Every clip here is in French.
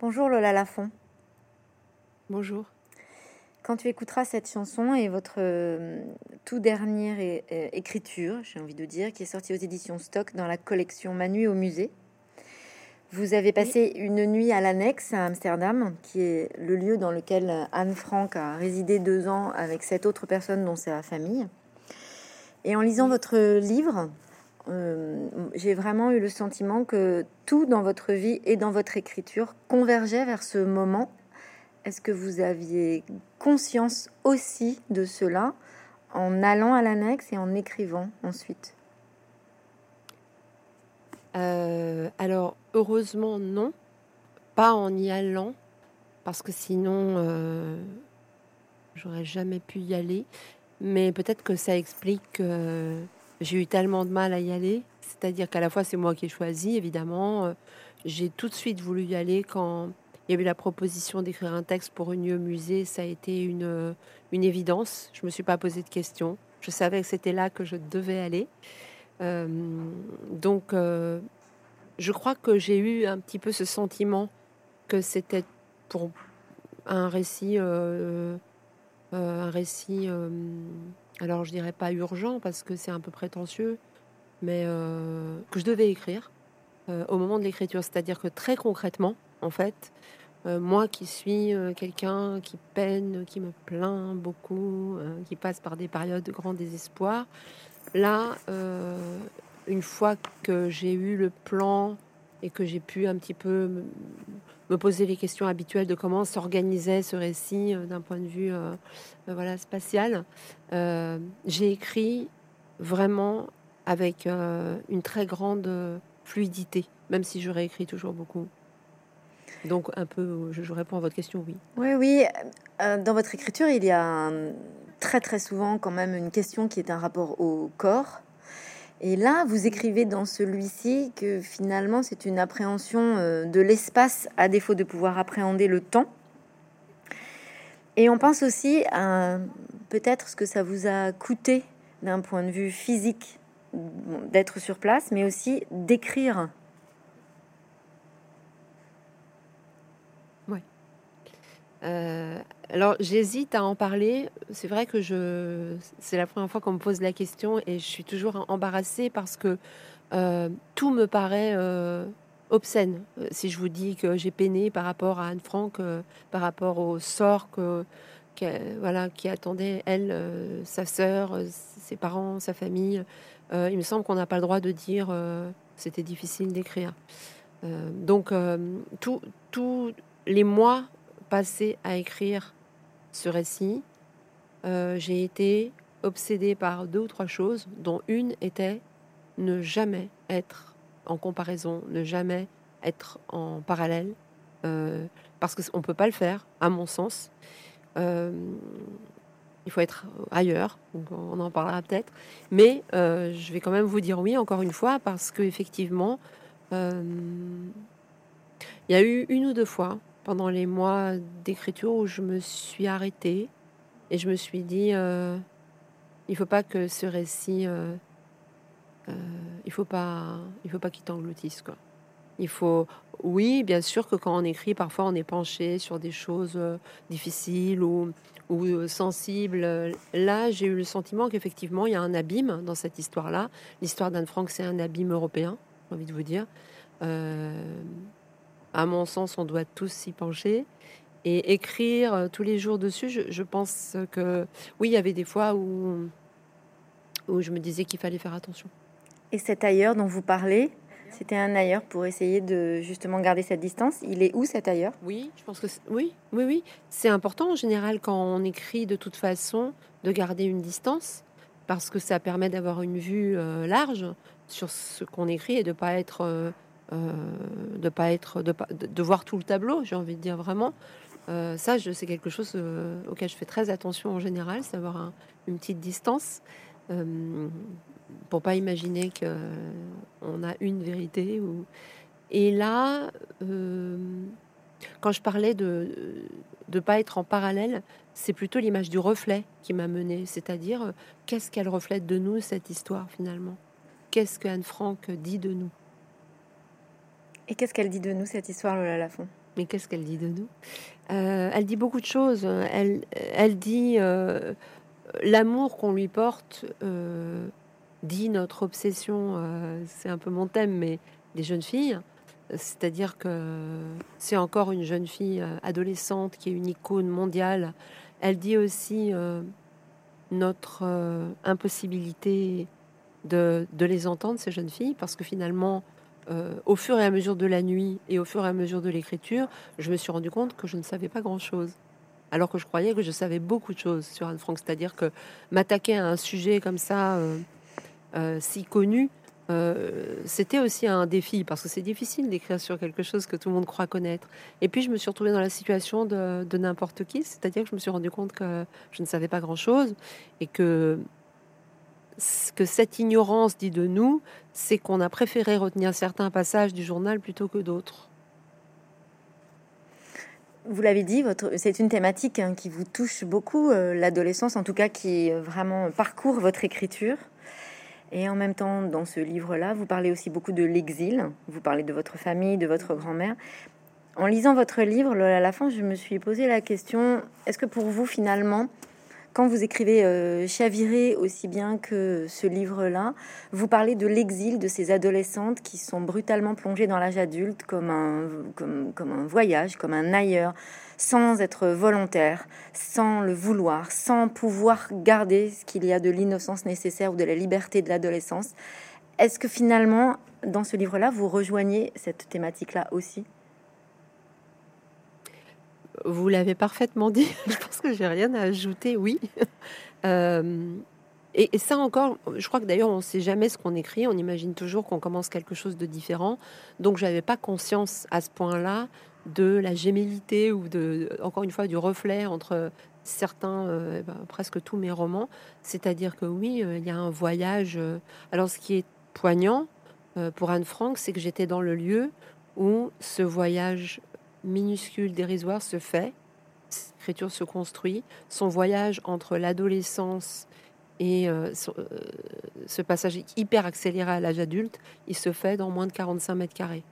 Bonjour Lola Lafont. Bonjour. Quand tu écouteras cette chanson et votre euh, tout dernière é- é- écriture, j'ai envie de dire, qui est sortie aux éditions Stock dans la collection Manu au musée, vous avez passé une nuit à l'annexe à Amsterdam, qui est le lieu dans lequel Anne Frank a résidé deux ans avec cette autre personne dont c'est la famille. Et en lisant votre livre, euh, j'ai vraiment eu le sentiment que tout dans votre vie et dans votre écriture convergeait vers ce moment. Est-ce que vous aviez conscience aussi de cela en allant à l'annexe et en écrivant ensuite? Euh, alors, heureusement, non. Pas en y allant, parce que sinon, euh, j'aurais jamais pu y aller. Mais peut-être que ça explique que j'ai eu tellement de mal à y aller. C'est-à-dire qu'à la fois, c'est moi qui ai choisi, évidemment. Euh, J'ai tout de suite voulu y aller quand il y a eu la proposition d'écrire un texte pour une lieu musée. Ça a été une, une évidence. Je me suis pas posé de questions. Je savais que c'était là que je devais aller. Euh, donc, euh, je crois que j'ai eu un petit peu ce sentiment que c'était pour un récit, euh, euh, un récit. Alors, je dirais pas urgent parce que c'est un peu prétentieux, mais euh, que je devais écrire euh, au moment de l'écriture. C'est-à-dire que très concrètement, en fait, euh, moi qui suis quelqu'un qui peine, qui me plaint beaucoup, qui passe par des périodes de grand désespoir, là, une fois que j'ai eu le plan et que j'ai pu un petit peu me- poser les questions habituelles de comment s'organisait ce récit euh, d'un point de vue euh, euh, voilà, spatial, j'ai écrit vraiment avec une très grande fluidité, même si je réécris toujours beaucoup. Donc un peu, je, réponds à votre question, oui. Oui, oui. dans votre écriture, il y a un- très très souvent quand même une question qui est un rapport au corps. Et là, vous écrivez dans celui-ci que finalement, c'est une appréhension euh, de l'espace à défaut de pouvoir appréhender le temps. Et on pense aussi à peut-être ce que ça vous a coûté d'un point de vue physique d'être sur place, mais aussi d'écrire. Euh, alors j'hésite à en parler. C'est vrai que je, c'est la première fois qu'on me pose la question et je suis toujours embarrassée parce que euh, tout me paraît euh, obscène. Euh, Si je vous dis que j'ai peiné par rapport à Anne Frank, par rapport au sort que, voilà, qui attendait elle, sa sœur, ses parents, sa famille, il me semble qu'on n'a pas le droit de dire c'était difficile d'écrire. Donc tous les mois passé à écrire ce récit, euh, j'ai été obsédée par deux ou trois choses, dont une était ne jamais être en comparaison, ne jamais être en parallèle, euh, parce qu'on ne peut pas le faire, à mon sens. Euh, il faut être ailleurs, on en parlera peut-être. Mais je vais quand même vous dire oui, encore une fois, parce qu'effectivement, il y a eu une ou deux fois pendant les mois d'écriture où je me suis arrêtée et je me suis dit euh, il faut pas que ce récit euh, euh, il faut pas il faut pas qu'il t'engloutisse quoi. Il faut oui bien sûr que quand on écrit parfois on est penché sur des choses euh, difficiles ou ou sensibles. Là j'ai eu le sentiment qu'effectivement il y a un abîme dans cette histoire là l'histoire d'Anne Frank c'est un abîme européen j'ai envie de vous dire à mon sens, on doit tous s'y pencher et écrire euh, tous les jours dessus. Je, je pense que oui, il y avait des fois où, où je me disais qu'il fallait faire attention. Et cet ailleurs dont vous parlez, c'était un ailleurs pour essayer de justement garder cette distance. Il est où cet ailleurs? Oui, je pense que oui, oui, oui, c'est important en général quand on écrit de toute façon de garder une distance parce que ça permet d'avoir une vue euh, large sur ce qu'on écrit et de pas être euh, de pas être de, voir tout le tableau. J'ai envie de dire vraiment. Euh, ça, c'est quelque chose euh, auquel je fais très attention en général, c'est avoir un- une petite distance euh, pour pas imaginer que on a une vérité. Ou... Et là, euh, quand je parlais de ne pas être en parallèle, c'est plutôt l'image du reflet qui m'a menée, c'est-à-dire euh, qu'est-ce qu'elle reflète de nous cette histoire finalement? Qu'est-ce que Anne Frank dit de nous? Et qu'est-ce qu'elle dit de nous cette histoire, Lola Lafont Mais qu'est-ce qu'elle dit de nous? Elle dit beaucoup de choses. Elle, elle dit l'amour qu'on lui porte dit notre obsession, c'est un peu mon thème, mais des jeunes filles. C'est-à-dire que c'est encore une jeune fille adolescente qui est une icône mondiale. Elle dit aussi notre impossibilité de, les entendre, ces jeunes filles, parce que finalement, au fur et à mesure de la nuit et au fur et à mesure de l'écriture, je me suis rendu compte que je ne savais pas grand-chose. Alors que je croyais que je savais beaucoup de choses sur Anne Frank. C'est-à-dire que m'attaquer à un sujet comme ça, si connu, c'était aussi un défi parce que c'est difficile d'écrire sur quelque chose que tout le monde croit connaître. Et puis je me suis retrouvée dans la situation de, de n'importe qui, c'est-à-dire que je me suis rendu compte que je ne savais pas grand-chose et que ce que cette ignorance dit de nous, c'est qu'on a préféré retenir certains passages du journal plutôt que d'autres. Vous l'avez dit, c'est une thématique hein, qui vous touche beaucoup, euh, l'adolescence, en tout cas qui euh, vraiment parcourt votre écriture. Et en même temps, dans ce livre-là, vous parlez aussi beaucoup de l'exil. Vous parlez de votre famille, de votre grand-mère. En lisant votre livre, à la fin, je me suis posé la question est-ce que pour vous, finalement, quand vous écrivez euh, Chavirer aussi bien que ce livre-là, vous parlez de l'exil de ces adolescentes qui sont brutalement plongées dans l'âge adulte comme un, comme, comme un voyage, comme un ailleurs, sans être volontaire, sans le vouloir, sans pouvoir garder ce qu'il y a de l'innocence nécessaire ou de la liberté de l'adolescence. Est-ce que finalement, dans ce livre-là, vous rejoignez cette thématique-là aussi? Vous l'avez parfaitement dit. Je pense que j'ai rien à ajouter. Oui. Euh, et, ça encore, je crois que d'ailleurs on ne sait jamais ce qu'on écrit. On imagine toujours qu'on commence quelque chose de différent. Donc j'avais pas conscience à ce point-là de la gémilité ou de, encore une fois, du reflet entre certains, euh, ben, presque tous mes romans. C'est-à-dire que oui, euh, il y a un voyage. alors ce qui est poignant pour Anne Frank, c'est que j'étais dans le lieu où ce voyage minuscule, dérisoire se fait, l'écriture se construit, son voyage entre l'adolescence et euh, euh, ce passage hyper accéléré à l'âge adulte, il se fait dans moins de 45 mètres carrés.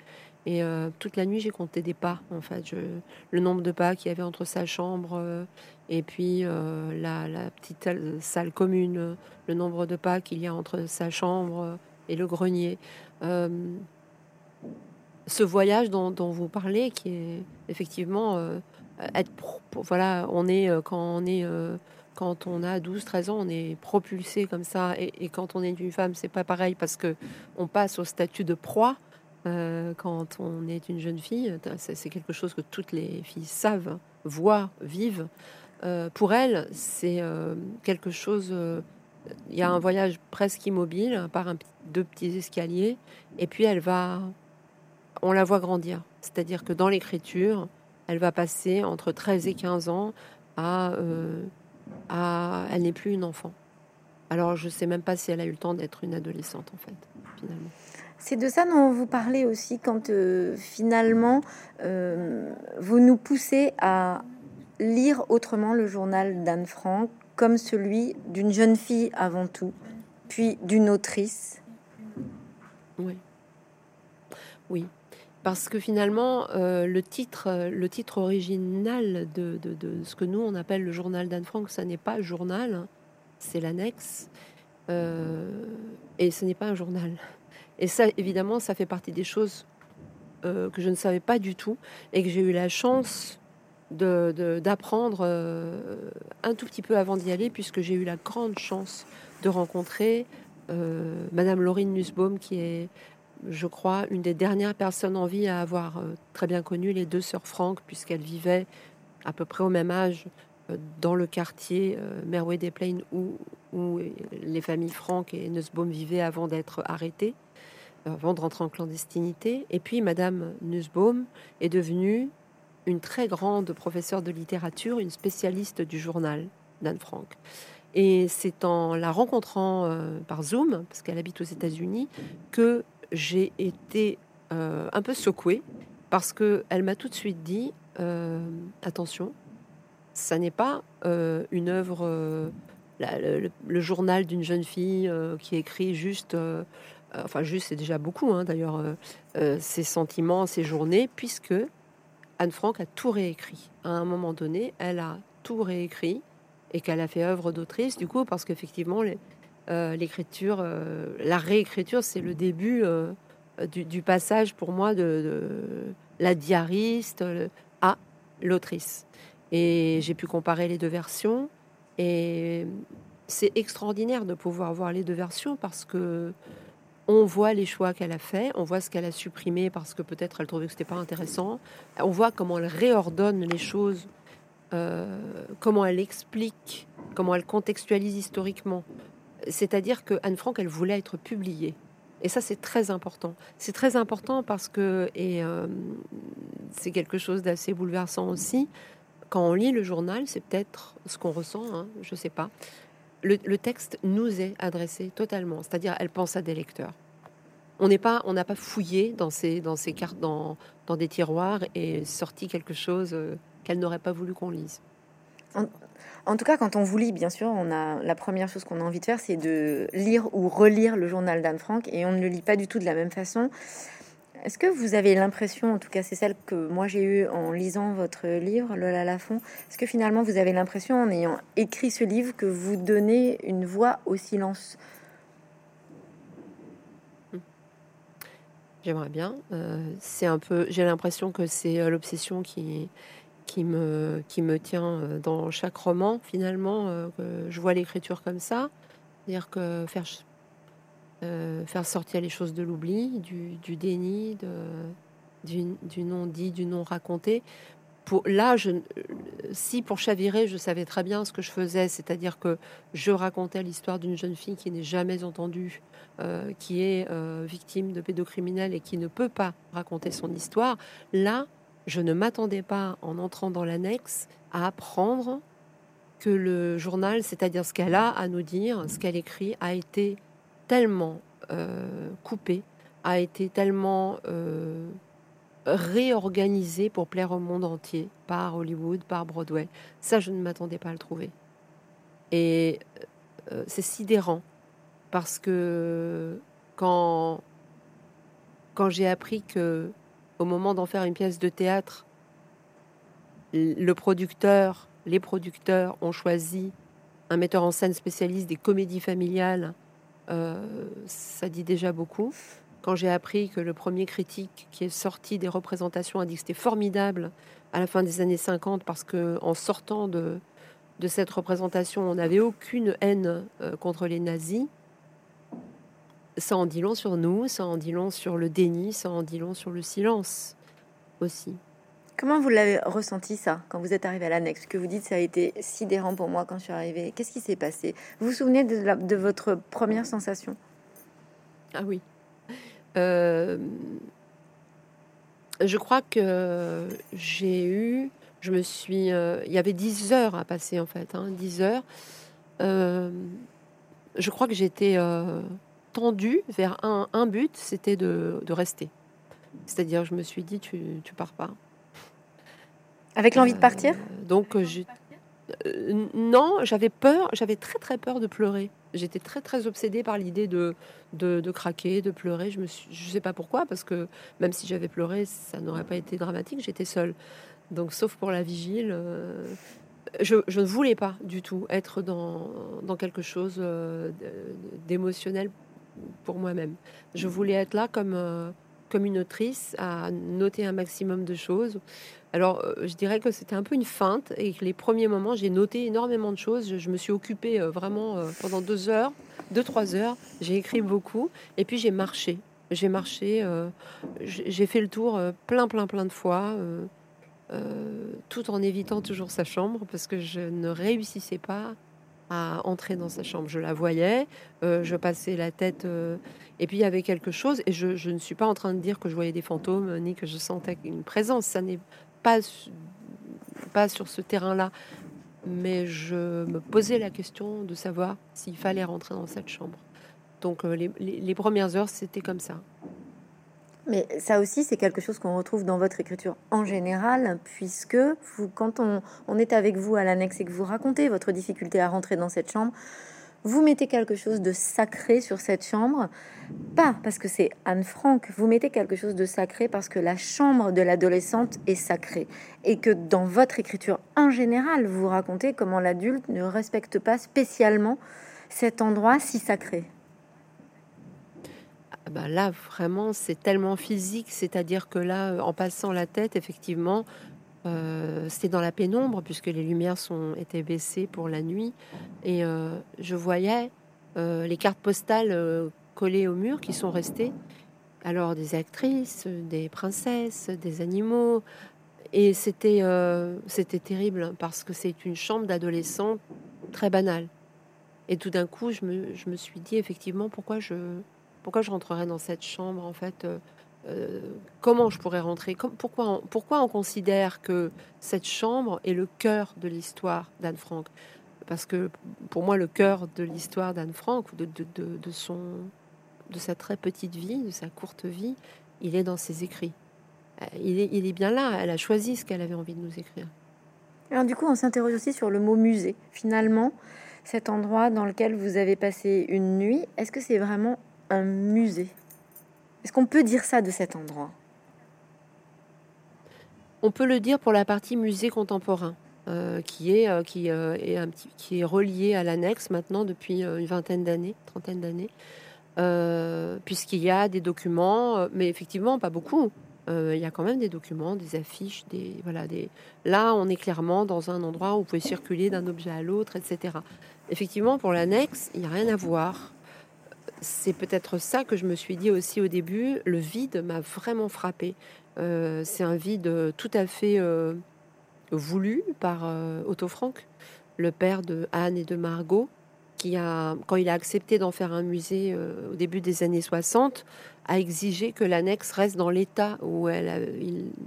Et euh, toute la nuit, j'ai compté des pas, en fait. le nombre de pas qu'il y avait entre sa chambre et puis la, petite salle commune, le nombre de pas qu'il y a entre sa chambre et le grenier ce voyage dont, vous parlez, qui est effectivement euh, être voilà, on est euh, quand on est euh, quand on a 12, 13 ans, on est propulsé comme ça, et, quand on est une femme, c'est pas pareil parce que on passe au statut de proie. quand on est une jeune fille, c'est quelque chose que toutes les filles savent, voient, vivent. pour elle, c'est quelque chose. Il y a un voyage presque immobile par un, deux petits escaliers, et puis elle va on la voit grandir. C'est-à-dire que dans l'écriture, elle va passer entre 13 et 15 ans à, euh, à elle n'est plus une enfant. Alors je sais même pas si elle a eu le temps d'être une adolescente en fait, finalement. C'est de ça dont vous parlez aussi quand euh, finalement euh, vous nous poussez à lire autrement le journal d'Anne Frank comme celui d'une jeune fille avant tout, puis d'une autrice. Oui. Oui, parce que finalement, euh, le, titre, euh, le titre original de, ce que nous on appelle le journal d'Anne Frank, ça n'est pas journal, hein. c'est l'annexe, euh, et ce n'est pas un journal. Et ça, évidemment, ça fait partie des choses que je ne savais pas du tout, et que j'ai eu la chance d'apprendre un tout petit peu avant d'y aller, puisque j'ai eu la grande chance de rencontrer Madame Laurine Nussbaum, qui est je crois, une des dernières personnes en vie à avoir euh, très bien connu les deux sœurs Franck, puisqu'elles vivaient à peu près au même âge euh, dans le quartier euh, Merway des Plaines où, où les familles Franck et Nussbaum vivaient avant d'être arrêtées, avant de rentrer en clandestinité. Et puis Madame Nussbaum est devenue une très grande professeure de littérature, une spécialiste du journal d'Anne Frank. Et c'est en la rencontrant par Zoom, parce qu'elle habite aux États-Unis, que j'ai été euh, un peu secouée parce que elle m'a tout de suite dit euh, attention, ça n'est pas euh, une œuvre, le, journal d'une jeune fille qui écrit juste, enfin juste c'est déjà beaucoup hein, d'ailleurs, ses sentiments, ses journées, puisque Anne Frank a tout réécrit. À un moment donné, elle a tout réécrit et qu'elle a fait œuvre d'autrice, du coup, parce qu'effectivement, euh, l'écriture, euh, la réécriture, c'est le début euh, du, passage pour moi de, la diariste à l'autrice. Et j'ai pu comparer les deux versions. Et c'est extraordinaire de pouvoir voir les deux versions parce que on voit les choix qu'elle a fait, on voit ce qu'elle a supprimé parce que peut-être elle trouvait que c'était pas intéressant. On voit comment elle réordonne les choses, comment elle explique, comment elle contextualise historiquement. C'est-à-dire que Anne Frank, elle voulait être publiée. Et ça, c'est très important. C'est très important parce que, et euh, c'est quelque chose d'assez bouleversant aussi, quand on lit le journal, c'est peut-être ce qu'on ressent, hein, je ne sais pas. Le, texte nous est adressé totalement, c'est-à-dire elle pense à des lecteurs. On n'est pas, on n'a pas fouillé dans ces, dans ces cartes, dans, dans des tiroirs et sorti quelque chose euh, qu'elle n'aurait pas voulu qu'on lise. En, tout cas, quand on vous lit, bien sûr, on a la première chose qu'on a envie de faire, c'est de lire ou relire le journal d'Anne Frank, et on ne le lit pas du tout de la même façon. Est-ce que vous avez l'impression, en tout cas c'est celle que moi j'ai eue en lisant votre livre, Lola Lafont, est-ce que finalement vous avez l'impression en ayant écrit ce livre que vous donnez une voix au silence? J'aimerais bien. Euh, c'est un peu, j'ai l'impression que c'est euh, l'obsession qui, qui, me, qui me tient euh, dans chaque roman finalement. que je vois l'écriture comme ça. C'est-à-dire que faire euh, faire sortir les choses de l'oubli, du, déni, du, non dit, du non raconté. Pour, là, si pour chavirer, je savais très bien ce que je faisais, c'est-à-dire que je racontais l'histoire d'une jeune fille qui n'est jamais entendue, euh, qui est euh, victime de pédocriminels et qui ne peut pas raconter son histoire. Là, je ne m'attendais pas, en entrant dans l'annexe, à apprendre que le journal, c'est-à-dire ce qu'elle a à nous dire, ce qu'elle écrit, a été tellement euh, coupé, a été tellement euh, réorganisé pour plaire au monde entier par Hollywood, par Broadway. Ça, je ne m'attendais pas à le trouver. Et euh, c'est sidérant parce que quand, quand j'ai appris que au moment d'en faire une pièce de théâtre, le producteur, les producteurs ont choisi un metteur en scène spécialiste des comédies familiales euh, ça dit déjà beaucoup. Quand j'ai appris que le premier critique qui est sorti des représentations a dit que c'était formidable à la fin des années 50 parce que en sortant de, cette représentation, on n'avait aucune haine euh, contre les nazis. Ça en dit long sur nous, ça en dit long sur le déni, ça en dit long sur le silence aussi. Comment vous l'avez ressenti ça quand vous êtes arrivé à l'annexe? Que vous dites ça a été sidérant pour moi quand je suis arrivée. Qu'est-ce qui s'est passé? Vous vous souvenez de, de, votre première sensation? Ah oui. Euh, je crois que j'ai eu, je me suis, euh, il y avait 10 heures à passer en fait, hein, 10 heures. Euh, je crois que j'étais tendue vers un, un but, c'était de, de, rester. C'est-à-dire, je me suis dit, tu, tu pars pas. Avec l'envie de partir? euh, Donc, euh, euh, non, j'avais peur, j'avais très très peur de pleurer. J'étais très très obsédée par l'idée de, de, craquer, de pleurer. Je me je sais pas pourquoi, parce que même si j'avais pleuré, ça n'aurait pas été dramatique. J'étais seule, donc sauf pour la vigile, je, je, ne voulais pas du tout être dans, dans quelque chose d'émotionnel pour moi-même. Je voulais être là comme comme une autrice à noter un maximum de choses. Alors, euh, je dirais que c'était un peu une feinte et que les premiers moments, j'ai noté énormément de choses. Je, me suis occupée euh, vraiment euh, pendant deux heures, deux, trois heures. J'ai écrit beaucoup et puis j'ai marché. J'ai marché, j'ai fait le tour plein, plein, plein de fois, tout en évitant toujours sa chambre parce que je ne réussissais pas à entrer dans sa chambre. Je la voyais, je passais la tête et puis il y avait quelque chose, et je, je, ne suis pas en train de dire que je voyais des fantômes, ni que je sentais une présence, ça n'est pas, pas sur ce terrain-là. Mais je me posais la question de savoir s'il fallait rentrer dans cette chambre. Donc euh, les, les, premières heures, c'était comme ça. Mais ça aussi, c'est quelque chose qu'on retrouve dans votre écriture en général, puisque vous, quand on, est avec vous à l'annexe et que vous racontez votre difficulté à rentrer dans cette chambre, vous mettez quelque chose de sacré sur cette chambre, pas parce que c'est Anne Frank, vous mettez quelque chose de sacré parce que la chambre de l'adolescente est sacrée et que dans votre écriture en général, vous racontez comment l'adulte ne respecte pas spécialement cet endroit si sacré. Ah bah là, vraiment, c'est tellement physique, c'est-à-dire que là, en passant la tête, effectivement, euh, c'était dans la pénombre puisque les lumières sont étaient baissées pour la nuit et euh, je voyais euh, les cartes postales collées au mur qui sont restées. Alors des actrices, des princesses, des animaux et c'était c'était terrible parce que c'est une chambre d'adolescent très banale. Et tout d'un coup, je me, je me, suis dit effectivement pourquoi je pourquoi je rentrerais dans cette chambre en fait euh, comment je pourrais rentrer pourquoi, on, pourquoi on considère que cette chambre est le cœur de l'histoire d'Anne Frank? Parce que pour moi, le cœur de l'histoire d'Anne Frank, de, de, son, de sa très petite vie, de sa courte vie, il est dans ses écrits. Euh, il est, il est bien là, elle a choisi ce qu'elle avait envie de nous écrire. Alors du coup, on s'interroge aussi sur le mot musée. Finalement, cet endroit dans lequel vous avez passé une nuit, est-ce que c'est vraiment un musée est-ce qu'on peut dire ça de cet endroit? On peut le dire pour la partie musée contemporain. Euh, qui est euh, qui euh, est un petit qui est à l'annexe maintenant depuis une vingtaine d'années, trentaine d'années, puisqu'il y a des documents, mais effectivement pas beaucoup. il y a quand même des documents, des affiches, des voilà des. Là, on est clairement dans un endroit où vous pouvez circuler d'un objet à l'autre, etc. Effectivement, pour l'annexe, il n'y a rien à voir c'est peut-être ça que je me suis dit aussi au début. Le vide m'a vraiment frappé. Euh, c'est un vide tout à fait euh, voulu par euh, Otto Frank, le père de Anne et de Margot, qui a, quand il a accepté d'en faire un musée au début des années 60, a exigé que l'annexe reste dans l'état où elle a,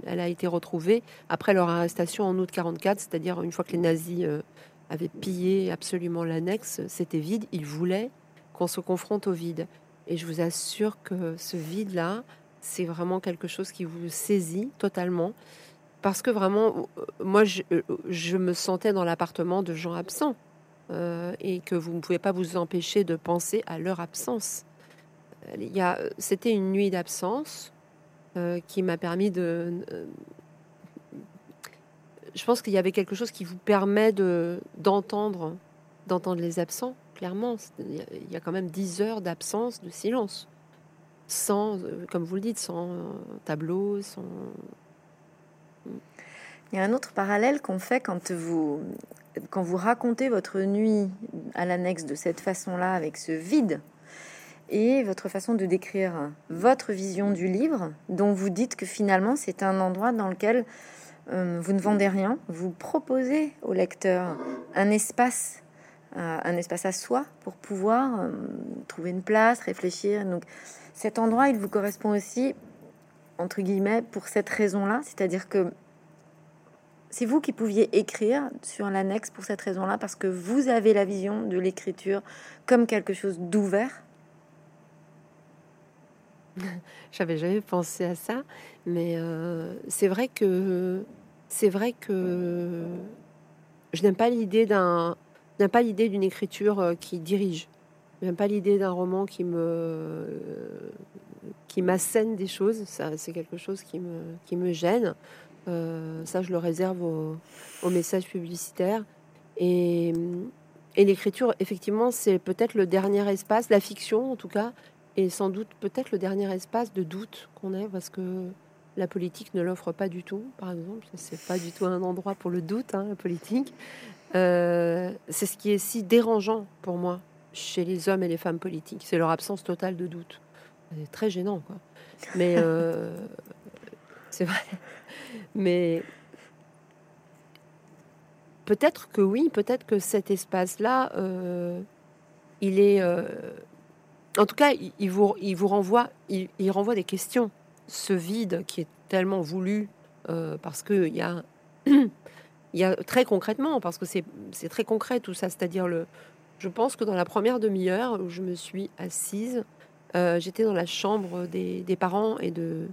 elle a, été retrouvée après leur arrestation en août 44, c'est-à-dire une fois que les nazis avaient pillé absolument l'annexe, c'était vide. Il voulait qu'on se confronte au vide. Et je vous assure que ce vide-là, c'est vraiment quelque chose qui vous saisit totalement. Parce que vraiment, euh, moi, euh, je, me sentais dans l'appartement de gens absents. Euh, et que vous ne pouvez pas vous empêcher de penser à leur absence. Il y a, c'était une nuit d'absence qui m'a permis de. je pense qu'il y avait quelque chose qui vous permet de d'entendre, d'entendre les absents clairement. Il y a quand même 10 heures d'absence, de silence. Sans, euh, comme vous le dites, sans euh, tableau, sans... Il y a un autre parallèle qu'on fait quand vous, quand vous racontez votre nuit à l'annexe de cette façon-là, avec ce vide, et votre façon de décrire votre vision du livre, dont vous dites que finalement c'est un endroit dans lequel euh, vous ne vendez rien, vous proposez au lecteur un espace un espace à soi pour pouvoir euh, trouver une place, réfléchir. Donc cet endroit, il vous correspond aussi, entre guillemets, pour cette raison-là, c'est-à-dire que c'est vous qui pouviez écrire sur l'annexe pour cette raison-là, parce que vous avez la vision de l'écriture comme quelque chose d'ouvert. J'avais jamais pensé à ça, mais euh, c'est vrai que c'est vrai que je n'aime pas l'idée d'un n'aime pas l'idée d'une écriture euh, qui dirige. J'aime pas l'idée d'un roman qui me qui m'assène des choses. Ça, c'est quelque chose qui me qui me gêne. Euh, ça, je le réserve au, au message publicitaire. Et, et l'écriture, effectivement, c'est peut-être le dernier espace, la fiction en tout cas, et sans doute peut-être le dernier espace de doute qu'on ait, parce que la politique ne l'offre pas du tout, par exemple. C'est pas du tout un endroit pour le doute, hein, la politique. Euh, c'est ce qui est si dérangeant pour moi chez les hommes et les femmes politiques, c'est leur absence totale de doute. C'est très gênant, quoi. Mais euh, c'est vrai. Mais peut-être que oui, peut-être que cet espace-là, euh, il est, en tout cas, il, vous, il vous renvoie, il, renvoie des questions. Ce vide qui est tellement voulu parce qu'il y a il y a très concrètement, parce que c'est très concret tout ça, c'est-à-dire le. Je pense que dans la première demi-heure où je me suis assise, euh, j'étais dans la chambre des, parents et de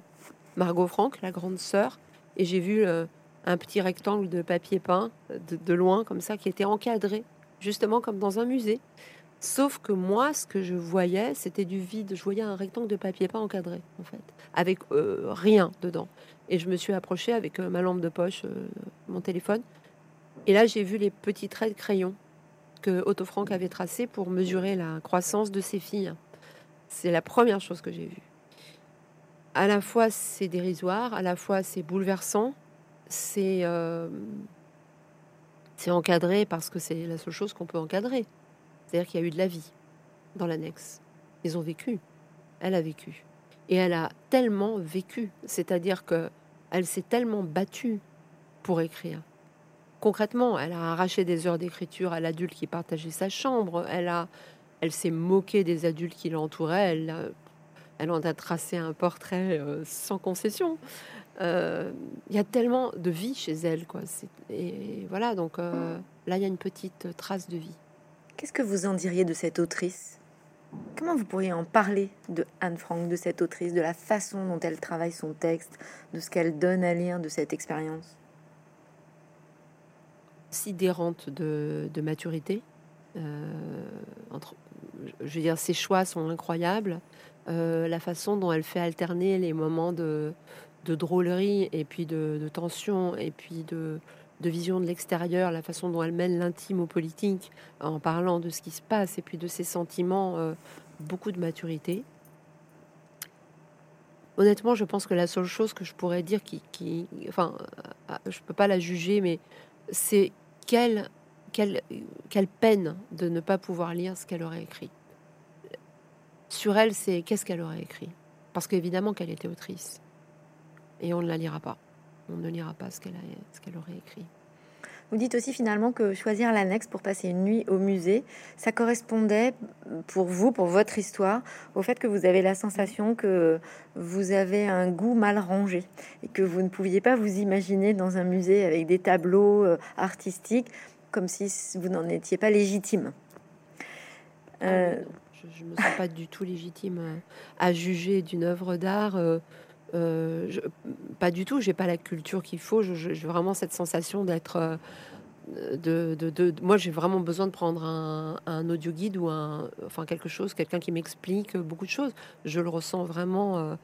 Margot Franck, la grande sœur, et j'ai vu euh, un petit rectangle de papier peint de, loin comme ça qui était encadré, justement comme dans un musée. Sauf que moi, ce que je voyais, c'était du vide. Je voyais un rectangle de papier pas encadré, en fait, avec euh, rien dedans. Et je me suis approchée avec euh, ma lampe de poche, euh, mon téléphone. Et là, j'ai vu les petits traits de crayon que Otto Frank avait tracés pour mesurer la croissance de ses filles. C'est la première chose que j'ai vue. À la fois, c'est dérisoire, à la fois, c'est bouleversant, c'est c'est encadré parce que c'est la seule chose qu'on peut encadrer. C'est-à-dire qu'il y a eu de la vie dans l'annexe. Ils ont vécu. Elle a vécu. Et elle a tellement vécu. C'est-à-dire que elle s'est tellement battue pour écrire. Concrètement, elle a arraché des heures d'écriture à l'adulte qui partageait sa chambre. Elle elle s'est moquée des adultes qui l'entouraient. Elle, elle en a tracé un portrait euh, sans concession. Euh, il y a tellement de vie chez elle, quoi. Et voilà, donc euh, là, il y a une petite trace de vie. Qu'est-ce que vous en diriez de cette autrice? Comment vous pourriez en parler de Anne Frank, de cette autrice, de la façon dont elle travaille son texte, de ce qu'elle donne à lire de cette expérience? Sidérante de, maturité. Euh, entre, je veux dire, ses choix sont incroyables. Euh, la façon dont elle fait alterner les moments de, drôlerie et puis de tension et puis de, de vision de l'extérieur, la façon dont elle mène l'intime au politique, en parlant de ce qui se passe et puis de ses sentiments, euh, beaucoup de maturité. Honnêtement, je pense que la seule chose que je pourrais dire qui, qui enfin, euh, je peux pas la juger, mais c'est quelle, quelle, quelle peine de ne pas pouvoir lire ce qu'elle aurait écrit. Sur elle, c'est qu'est-ce qu'elle aurait écrit? Parce qu'évidemment qu'elle était autrice. Et on ne la lira pas on ne lira pas ce qu'elle qu'elle aurait écrit. Vous dites aussi finalement que choisir l'annexe pour passer une nuit au musée, ça correspondait pour vous, pour votre histoire, au fait que vous avez la sensation que vous avez un goût mal rangé et que vous ne pouviez pas vous imaginer dans un musée avec des tableaux euh, artistiques comme si vous n'en étiez pas légitime. Ah euh, je ne me sens pas du tout légitime à, juger d'une œuvre d'art. Euh, euh, pas du tout, j'ai pas la culture qu'il faut. J'ai vraiment cette sensation d'être. Euh, de, de, moi, j'ai vraiment besoin de prendre un, audio guide ou un, enfin quelque chose, quelqu'un qui m'explique beaucoup de choses. Je le ressens vraiment.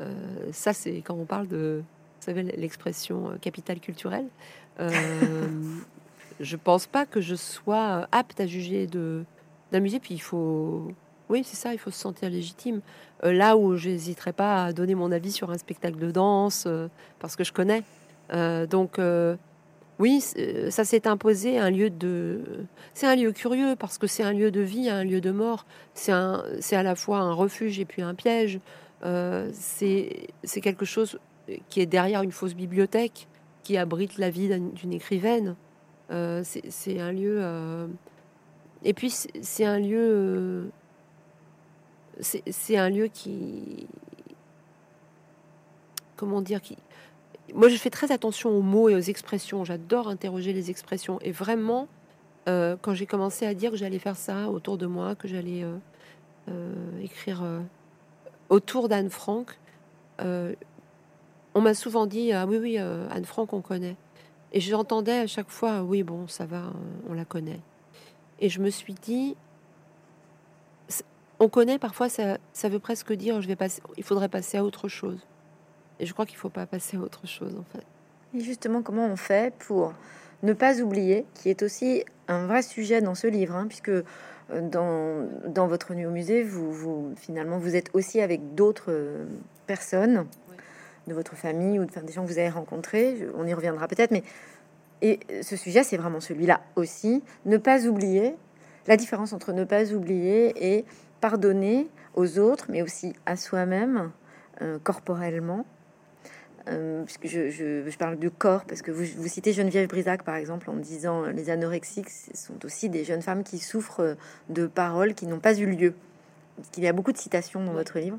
Euh, ça, c'est quand on parle de, vous savez, l'expression capital culturel. je pense pas que je sois apte à juger de d'un musée. Puis il faut, oui, c'est ça, il faut se sentir légitime. Euh, là où j'hésiterai pas à donner mon avis sur un spectacle de danse, euh, parce que je connais. Euh, donc, oui, ça s'est imposé un lieu de. C'est un lieu curieux, parce que c'est un lieu de vie, un lieu de mort. C'est à la fois un refuge et puis un piège. c'est quelque chose qui est derrière une fausse bibliothèque, qui abrite la vie d'une écrivaine. c'est un lieu. et puis, c'est un lieu c'est un lieu qui. Comment dire qui... Moi, je fais très attention aux mots et aux expressions. J'adore interroger les expressions. Et vraiment, euh, quand j'ai commencé à dire que j'allais faire ça autour de moi, que j'allais euh, euh, écrire autour d'Anne Frank, on m'a souvent dit Ah oui, oui, Anne Frank, on connaît. Et j'entendais à chaque fois Oui, bon, ça va, on la connaît. Et je me suis dit on connaît parfois, ça, ça veut presque dire je vais passer, il faudrait passer à autre chose. Et je crois qu'il ne faut pas passer à autre chose en fait. Et justement, comment on fait pour ne pas oublier, qui est aussi un vrai sujet dans ce livre, hein, puisque euh, dans, dans, votre nuit au musée, vous, vous, finalement vous êtes aussi avec d'autres euh, personnes de votre famille ou de, des gens que vous avez rencontrés. On y reviendra peut-être, mais et ce sujet, c'est vraiment celui-là aussi. Ne pas oublier la différence entre ne pas oublier et pardonner aux autres, mais aussi à soi-même, euh, corporellement. Euh, puisque je, je, parle du corps, parce que vous, vous, citez Geneviève Brisac, par exemple, en disant euh, les anorexiques sont aussi des jeunes femmes qui souffrent de paroles qui n'ont pas eu lieu. Il y a beaucoup de citations dans votre livre.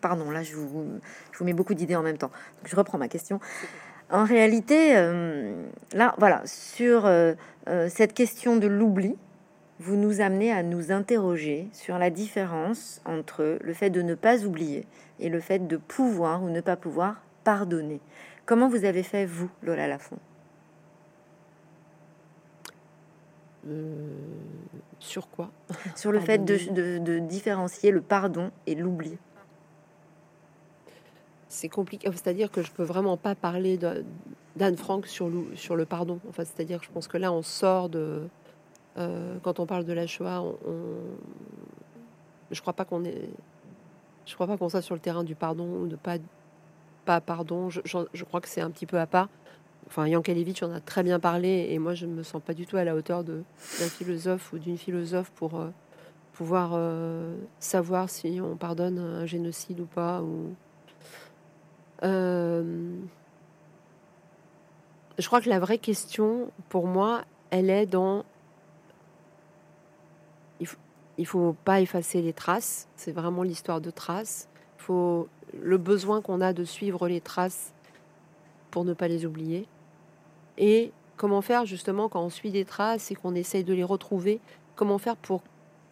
Pardon, là, je vous, je vous mets beaucoup d'idées en même temps. je reprends ma question. En réalité, là, voilà, sur cette question de l'oubli, vous nous amenez à nous interroger sur la différence entre le fait de ne pas oublier et le fait de pouvoir ou ne pas pouvoir pardonner. Comment vous avez fait, vous, Lola Lafont? Sur quoi? Sur le fait de, de, différencier le pardon et l'oubli. C'est compliqué, c'est-à-dire que je peux vraiment pas parler d'Anne Frank sur le, sur le pardon. Enfin, c'est-à-dire que je pense que là, on sort de. Quand on parle de la Shoah, je crois pas qu'on crois pas qu'on soit sur le terrain du pardon ou de pas, pardon. Je, crois que c'est un petit peu à part enfin Yankelevitch en a très bien parlé et moi je me sens pas du tout à la hauteur d'un philosophe ou d'une philosophe pour euh, pouvoir euh, savoir si on pardonne un génocide ou pas. Euh, je crois que la vraie question pour moi, elle est dans il faut pas effacer les traces. C'est vraiment l'histoire de traces. Il faut le besoin qu'on a de suivre les traces pour ne pas les oublier. Et comment faire justement quand on suit des traces et qu'on essaye de les retrouver, comment faire pour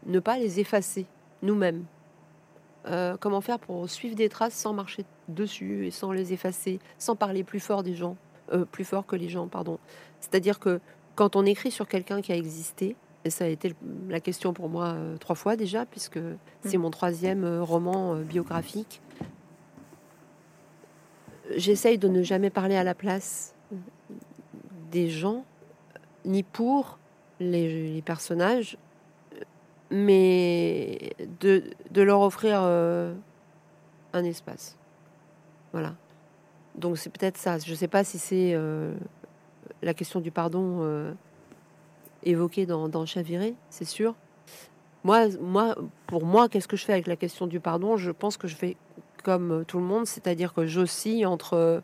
ne pas les effacer nous-mêmes? Euh, Comment faire pour suivre des traces sans marcher dessus et sans les effacer, sans parler plus fort des gens, euh, plus fort que les gens, pardon? C'est-à-dire que quand on écrit sur quelqu'un qui a existé, et ça a été la question pour moi euh, trois fois déjà, puisque c'est mm. mon troisième roman biographique, j'essaye de ne jamais parler à la place des gens, ni pour les, personnages, mais de, leur offrir euh, un espace. Voilà. Donc c'est peut-être ça. Je ne sais pas si c'est euh, la question du pardon euh, évoquée dans, dans Chaviré, c'est sûr. Moi, moi, pour moi, qu'est-ce que je fais avec la question du pardon? Je pense que je fais comme tout le monde, c'est-à-dire que j'oscille entre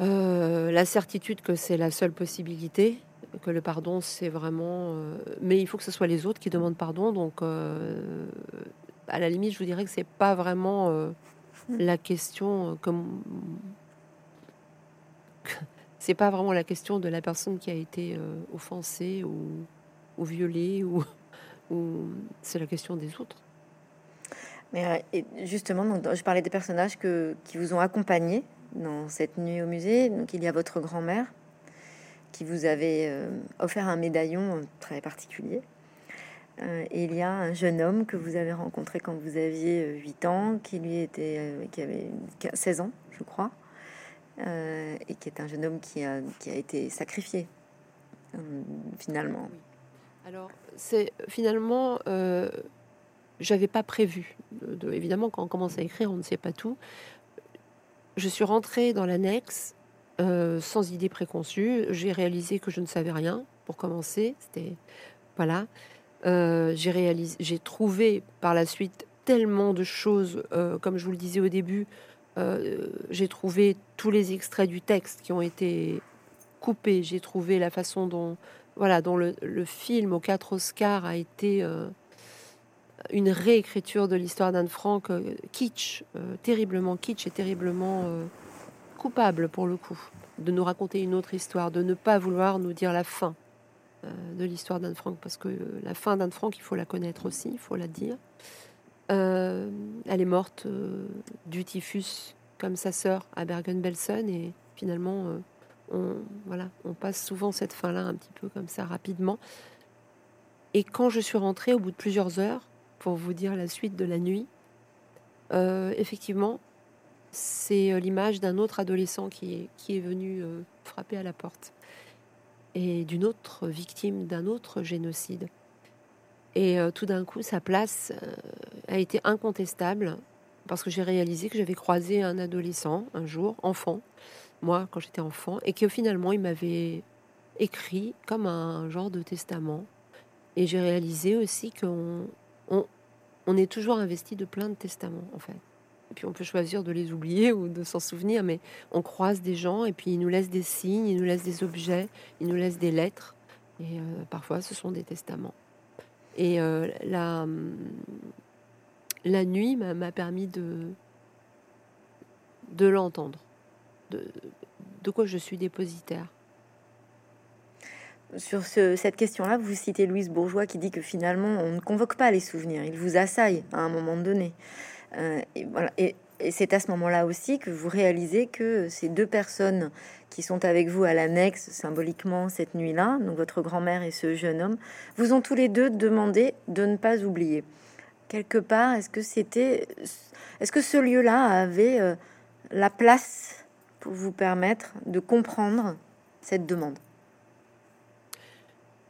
euh, la certitude que c'est la seule possibilité, que le pardon c'est vraiment. Euh, mais il faut que ce soit les autres qui demandent pardon. Donc, euh, à la limite, je vous dirais que c'est pas vraiment la question comme. C'est pas vraiment la question de la personne qui a été offensée ou, violée ou, c'est la question des autres. Mais justement, je parlais des personnages que, qui vous ont accompagné dans cette nuit au musée. Donc il y a votre grand-mère qui vous avait euh, offert un médaillon très particulier. Euh, et il y a un jeune homme que vous avez rencontré quand vous aviez 8 euh, ans, qui lui était, qui avait 16 ans, je crois, et qui est un jeune homme qui a, été sacrifié finalement. Alors c'est finalement, j'avais pas prévu. De, évidemment, quand on commence à écrire, on ne sait pas tout je suis rentrée dans l'annexe euh, sans idée préconçue. J'ai réalisé que je ne savais rien pour commencer. C'était voilà. Euh, j'ai réalisé, j'ai trouvé par la suite tellement de choses, euh, comme je vous le disais au début. J'ai trouvé tous les extraits du texte qui ont été coupés. J'ai trouvé la façon dont voilà dont le, film aux quatre Oscars a été une réécriture de l'histoire d'Anne Frank, euh, kitsch, euh, terriblement kitsch et terriblement euh, coupable pour le coup, de nous raconter une autre histoire, de ne pas vouloir nous dire la fin de l'histoire d'Anne Frank, parce que la fin d'Anne Frank, il faut la connaître aussi, il faut la dire. Elle est morte du typhus comme sa sœur à Bergen-Belsen et finalement on, voilà, on passe souvent cette fin-là un petit peu comme ça rapidement. Et quand je suis rentrée au bout de plusieurs heures, pour vous dire la suite de la nuit. Euh, effectivement, c'est euh, l'image d'un autre adolescent qui est, venu euh, frapper à la porte et d'une autre victime d'un autre génocide. Et tout d'un coup, sa place a été incontestable parce que j'ai réalisé que j'avais croisé un adolescent un jour, enfant, moi quand j'étais enfant, et que finalement il m'avait écrit comme un genre de testament. Et j'ai réalisé aussi qu'on on, est toujours investi de plein de testaments, en fait. Et puis on peut choisir de les oublier ou de s'en souvenir, mais on croise des gens et puis ils nous laissent des signes, ils nous laissent des objets, ils nous laissent des lettres. Et euh, parfois, ce sont des testaments. Et euh, la, la nuit m'a permis de, de l'entendre, de, de quoi je suis dépositaire sur cette question-là, vous citez Louise Bourgeois qui dit que finalement, on ne convoque pas les souvenirs, ils vous assaillent à un moment donné. Euh, et, voilà. Et c'est à ce moment-là aussi que vous réalisez que ces deux personnes qui sont avec vous à l'annexe symboliquement cette nuit-là, donc votre grand-mère et ce jeune homme, vous ont tous les deux demandé de ne pas oublier. Quelque part, est-ce que c'était, est-ce que ce lieu-là avait euh, la place pour vous permettre de comprendre cette demande?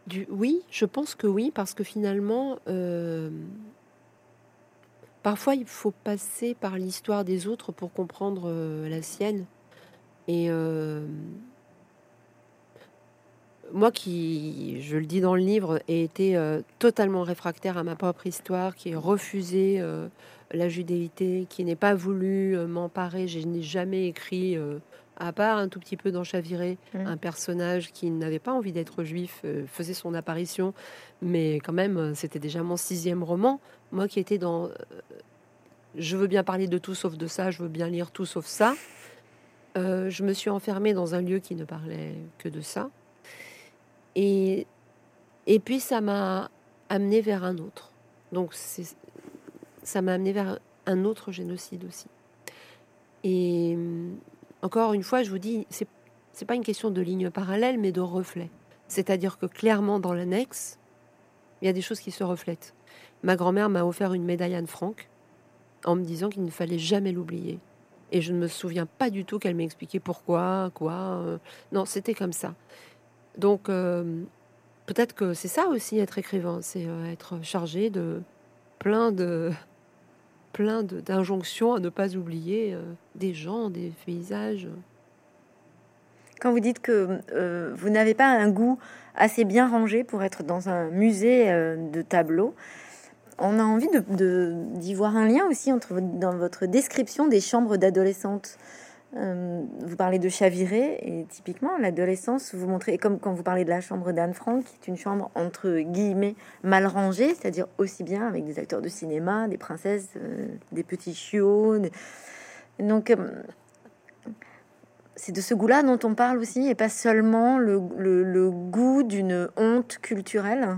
Du, Oui, je pense que oui, parce que finalement, euh, parfois il faut passer par l'histoire des autres pour comprendre euh, la sienne. Et euh, moi qui, je le dis dans le livre, ai été totalement réfractaire à ma propre histoire, qui ai refusé la judéité, qui n'ai pas voulu m'emparer, je n'ai jamais écrit à part un tout petit peu dans Chaviré, mmh. un personnage qui n'avait pas envie d'être juif euh, faisait son apparition, mais quand même, euh, c'était déjà mon sixième roman. Moi qui étais dans. Euh, je veux bien parler de tout sauf de ça, je veux bien lire tout sauf ça. je me suis enfermée dans un lieu qui ne parlait que de ça. Et, et puis ça m'a amené vers un autre. Donc ça m'a amené vers un autre génocide aussi. Et encore une fois, je vous dis, c'est n'est pas une question de ligne parallèle, mais de reflet. C'est-à-dire que clairement, dans l'annexe, il y a des choses qui se reflètent. Ma grand-mère m'a offert une médaille Anne Frank en me disant qu'il ne fallait jamais l'oublier. Et je ne me souviens pas du tout qu'elle m'ait expliqué pourquoi, quoi. Euh. non, c'était comme ça. Donc, euh, peut-être que c'est ça aussi être écrivain, c'est euh, être chargé de plein de plein d'injonctions à ne pas oublier des gens, des paysages. Quand vous dites que vous n'avez pas un goût assez bien rangé pour être dans un musée de tableaux, on a envie d'y voir un lien aussi entre dans votre description des chambres d'adolescentes. Euh, vous parlez de chavirer et typiquement l'adolescence, vous montrez comme quand vous parlez de la chambre d'Anne Frank, qui est une chambre entre guillemets mal rangée, c'est-à-dire aussi bien avec des acteurs de cinéma, des princesses, euh, des petits chiots. Donc euh, c'est de ce goût-là dont on parle aussi, et pas seulement le, le, goût d'une honte culturelle.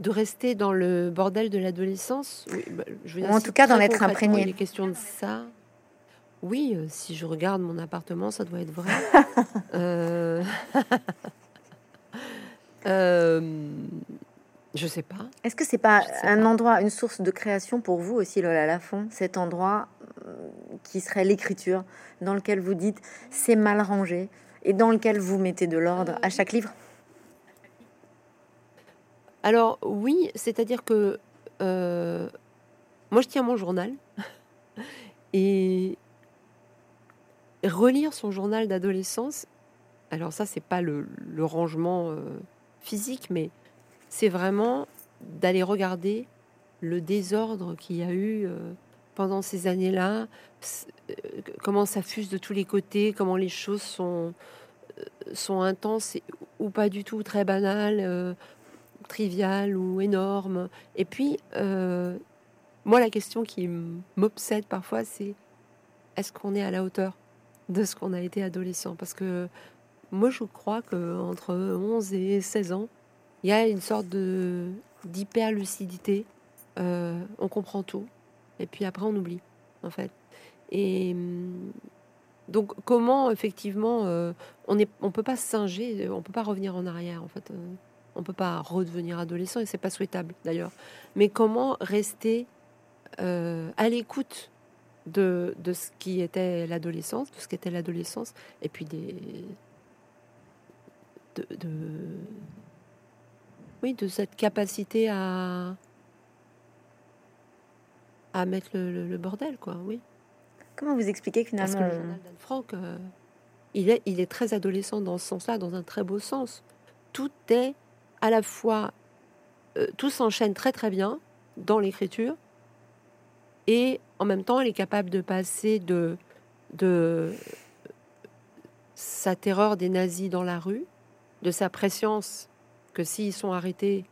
De rester dans le bordel de l'adolescence, bah, en tout cas dans l'être imprégné. Les questions de ça. Oui, euh, si je regarde mon appartement, ça doit être vrai. euh... euh... Je sais pas. Est-ce que c'est pas un endroit, une source de création pour vous aussi, Lola Lafont, cet endroit euh, qui serait l'écriture, dans lequel vous dites c'est mal rangé et dans lequel vous mettez de l'ordre à chaque livre? Alors oui, c'est-à-dire que euh, moi je tiens mon journal. Et relire son journal d'adolescence, alors ça, c'est pas le, rangement euh, physique, mais c'est vraiment d'aller regarder le désordre qu'il y a eu euh, pendant ces années-là, comment ça fuse de tous les côtés, comment les choses sont intenses ou pas du tout très banales, triviales ou énormes. Et puis, moi, la question qui m'obsède parfois, c'est est-ce qu'on est à la hauteur de ce qu'on a été adolescent? Parce que moi, je crois que entre 11 et 16 ans, il y a une sorte de d'hyper lucidité. Euh, on comprend tout, et puis après on oublie, en fait. Et hum, donc, comment effectivement, euh, on est, on peut pas singer, on peut pas revenir en arrière, en fait. Euh, on peut pas redevenir adolescent, et c'est pas souhaitable d'ailleurs. Mais comment rester à l'écoute de, de ce qui était l'adolescence, de ce qu'était l'adolescence, et puis des. De, oui, de cette capacité à. à mettre le, bordel, quoi, oui. Comment vous expliquez que finalement. Parce que le journal d'Anne Frank, euh, il, est, il est très adolescent dans ce sens-là, dans un très beau sens. Tout est à la fois. Euh, tout s'enchaîne très très bien dans l'écriture, et en même temps, elle est capable de passer de, de sa terreur des nazis dans la rue, de sa préscience que s'ils sont arrêtés,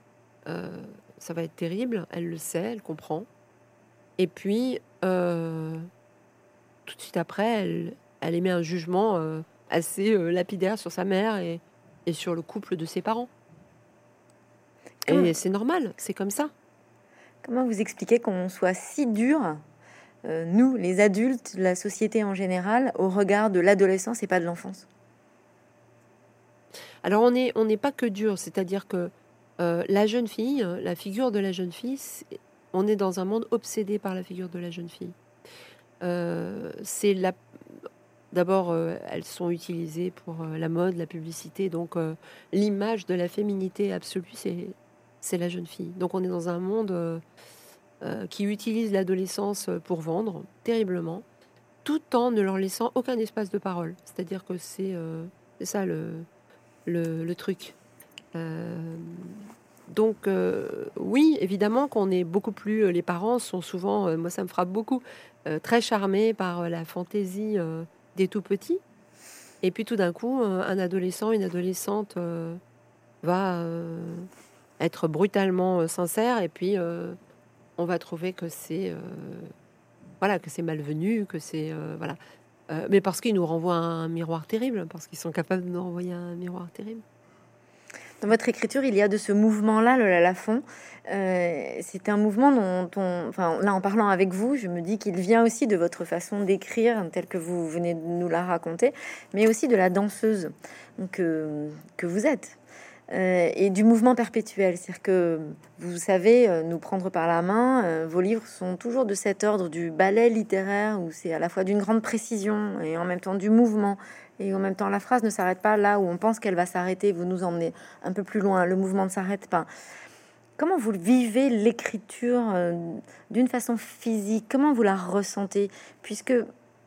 euh, ça va être terrible. Elle le sait, elle comprend. Et puis, euh, tout de suite après, elle, elle émet un jugement assez lapidaire sur sa mère et, et, sur le couple de ses parents. Et c'est normal, c'est comme ça. Comment vous expliquez qu'on soit si dur nous, les adultes, la société en général, au regard de l'adolescence et pas de l'enfance? Alors on n'est on n'est pas que dur, c'est-à-dire que la jeune fille, la figure de la jeune fille, on est dans un monde obsédé par la figure de la jeune fille. c'est la D'abord, euh, elles sont utilisées pour euh, la mode, la publicité. Donc, euh, l'image de la féminité absolue, c'est, c'est la jeune fille. Donc, on est dans un monde qui utilise l'adolescence pour vendre terriblement, tout en ne leur laissant aucun espace de parole. C'est-à-dire que c'est, c'est ça le, le, le truc. donc, oui, évidemment qu'on est beaucoup plus. Les parents sont souvent, moi ça me frappe beaucoup, très charmés par la fantaisie des tout petits. Et puis tout d'un coup, euh, un adolescent, une adolescente euh, va euh, être brutalement sincère et puis on va trouver que c'est voilà que c'est malvenu, que c'est voilà. mais parce qu'ils nous renvoient un miroir terrible, parce qu'ils sont capables de nous renvoyer un miroir terrible. Dans votre écriture, il y a de ce mouvement-là, le Lafont. Euh, c'est un mouvement dont, on, là, en parlant avec vous, je me dis qu'il vient aussi de votre façon d'écrire, telle que vous venez de nous la raconter, mais aussi de la danseuse euh, que vous êtes. Euh, et du mouvement perpétuel. C'est-à-dire que vous savez euh, nous prendre par la main. Euh, vos livres sont toujours de cet ordre du ballet littéraire où c'est à la fois d'une grande précision et en même temps du mouvement. Et en même temps, la phrase ne s'arrête pas là où on pense qu'elle va s'arrêter. Vous nous emmenez un peu plus loin. Le mouvement ne s'arrête pas. Comment vous vivez l'écriture d'une façon physique? Comment vous la ressentez? Puisque,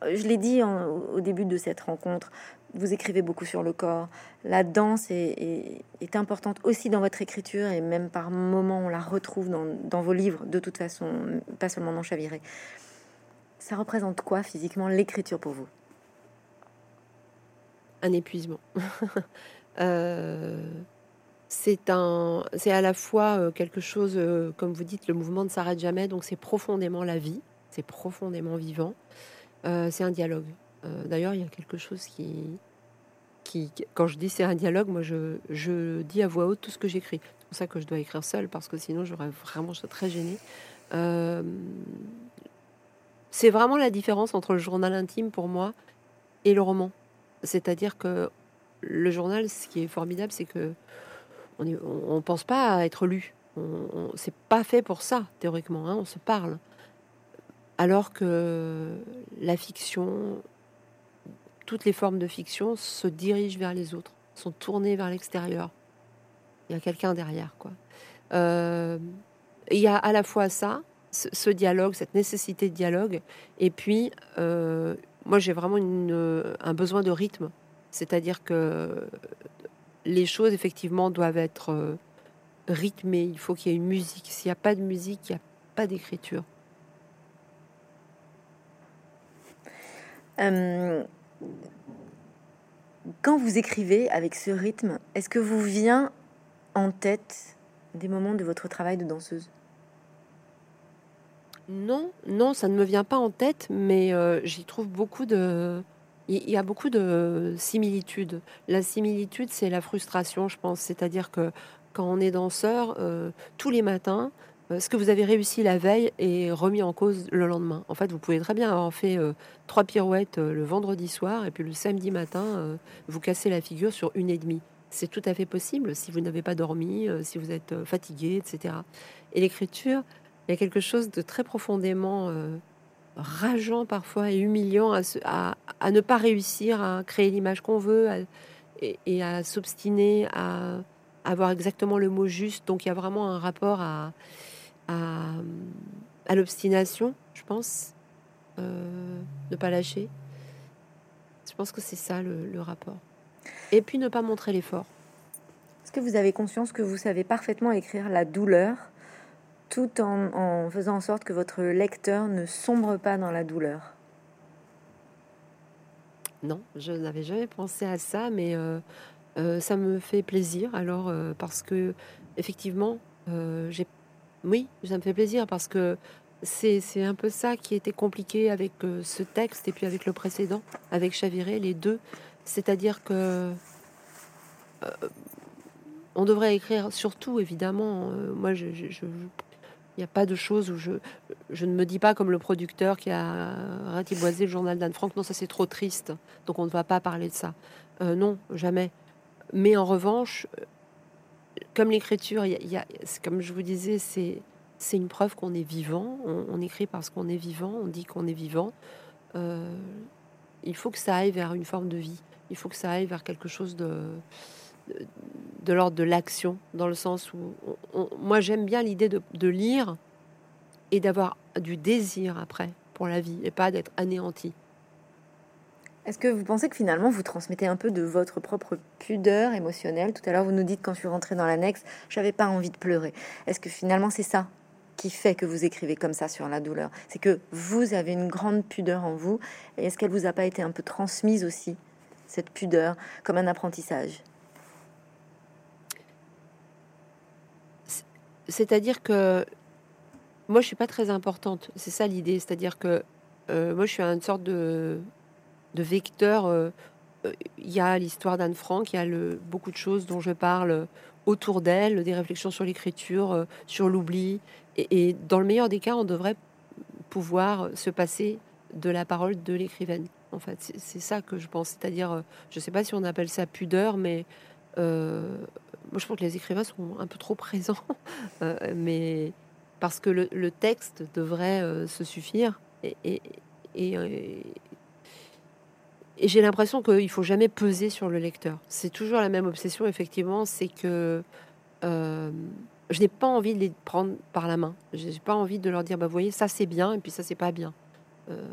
je l'ai dit au début de cette rencontre, vous écrivez beaucoup sur le corps. La danse est, importante aussi dans votre écriture et même par moments on la retrouve dans, vos livres, de toute façon, pas seulement dans Chaviré. Ça représente quoi physiquement l'écriture pour vous? Un épuisement. Euh, c'est c'est à la fois euh, quelque chose, euh, comme vous dites, le mouvement ne s'arrête jamais, donc c'est profondément la vie, c'est profondément vivant. c'est un dialogue. Euh, d'ailleurs, il y a quelque chose qui, qui, quand je dis c'est un dialogue, moi je, je, dis à voix haute tout ce que j'écris. C'est pour ça que je dois écrire seul parce que sinon j'aurais vraiment, je serais très gênée. Euh, c'est vraiment la différence entre le journal intime pour moi et le roman. C'est-à-dire que le journal, ce qui est formidable, c'est que on ne on pense pas à être lu. On, c'est pas fait pour ça théoriquement. Hein, on se parle. Alors que la fiction, toutes les formes de fiction se dirigent vers les autres, sont tournées vers l'extérieur. Il y a quelqu'un derrière, quoi. Euh, il y a à la fois ça, ce, dialogue, cette nécessité de dialogue, et puis euh, moi j'ai vraiment un besoin de rythme, c'est-à-dire que les choses effectivement doivent être euh, rythmées. Il faut qu'il y ait une musique. S'il n'y a pas de musique, il n'y a pas d'écriture. Quand vous écrivez avec ce rythme, est-ce que vous vient en tête des moments de votre travail de danseuse? Non, non, ça ne me vient pas en tête, mais euh, j'y trouve beaucoup de... Il y a beaucoup de similitudes. La similitude, c'est la frustration, je pense. C'est-à-dire que quand on est danseur, euh, tous les matins, ce que vous avez réussi la veille est remis en cause le lendemain. En fait, vous pouvez très bien avoir fait euh, trois pirouettes euh, le vendredi soir et puis le samedi matin, vous cassez la figure sur une et demie. C'est tout à fait possible si vous n'avez pas dormi, si vous êtes fatigué, etc. Et l'écriture, il y a quelque chose de très profondément rageant parfois et humiliant à, ne pas réussir à créer l'image qu'on veut et, à s'obstiner à avoir exactement le mot juste. Donc il y a vraiment un rapport à à, l'obstination, je pense, euh, ne pas lâcher. Je pense que c'est ça le, rapport. Et puis ne pas montrer l'effort. Est-ce que vous avez conscience que vous savez parfaitement écrire la douleur tout en, faisant en sorte que votre lecteur ne sombre pas dans la douleur? Non, je n'avais jamais pensé à ça, mais euh, euh, ça me fait plaisir. Alors, parce que effectivement, j'ai oui, ça me fait plaisir parce que c'est un peu ça qui était compliqué avec euh, ce texte et puis avec le précédent, avec Chaviré, les deux. C'est-à-dire que euh, on devrait écrire surtout, évidemment. Euh, moi, je, Il n'y a pas de choses où je, je ne me dis pas comme le producteur qui a ratiboisé le journal d'Anne Frank, non, ça c'est trop triste, donc on ne va pas parler de ça. Non, jamais. Mais en revanche, comme l'écriture, il y a, comme je vous disais, c'est une preuve qu'on est vivant. On, écrit parce qu'on est vivant, on dit qu'on est vivant. Euh, il faut que ça aille vers une forme de vie. Il faut que ça aille vers quelque chose de, de, l'ordre de l'action, dans le sens où moi j'aime bien l'idée de, lire et d'avoir du désir après pour la vie et pas d'être anéanti. Est-ce que vous pensez que finalement vous transmettez un peu de votre propre pudeur émotionnelle? Tout à l'heure, vous nous dites quand je suis rentrée dans l'annexe, j'avais pas envie de pleurer. Est-ce que finalement c'est ça qui fait que vous écrivez comme ça sur la douleur? C'est que vous avez une grande pudeur en vous. Et est-ce qu'elle vous a pas été un peu transmise aussi, cette pudeur, comme un apprentissage? C'est-à-dire que moi, je suis pas très importante. C'est ça l'idée. C'est-à-dire que euh, moi, je suis une sorte de, de vecteur. Euh, euh, il y a l'histoire d'Anne Frank, il y a beaucoup de choses dont je parle autour d'elle, des réflexions sur l'écriture, sur l'oubli, et, dans le meilleur des cas, on devrait pouvoir se passer de la parole de l'écrivaine. En fait, c'est ça que je pense. C'est-à-dire, euh, je ne sais pas si on appelle ça pudeur, mais euh, moi je pense que les écrivains sont un peu trop présents. Euh, mais parce que le, texte devrait se suffire. Et, et, et, et j'ai l'impression qu'il faut jamais peser sur le lecteur. C'est toujours la même obsession, effectivement, c'est que je n'ai pas envie de les prendre par la main. Je n'ai pas envie de leur dire, bah, vous voyez, ça c'est bien et puis ça c'est pas bien. Euh,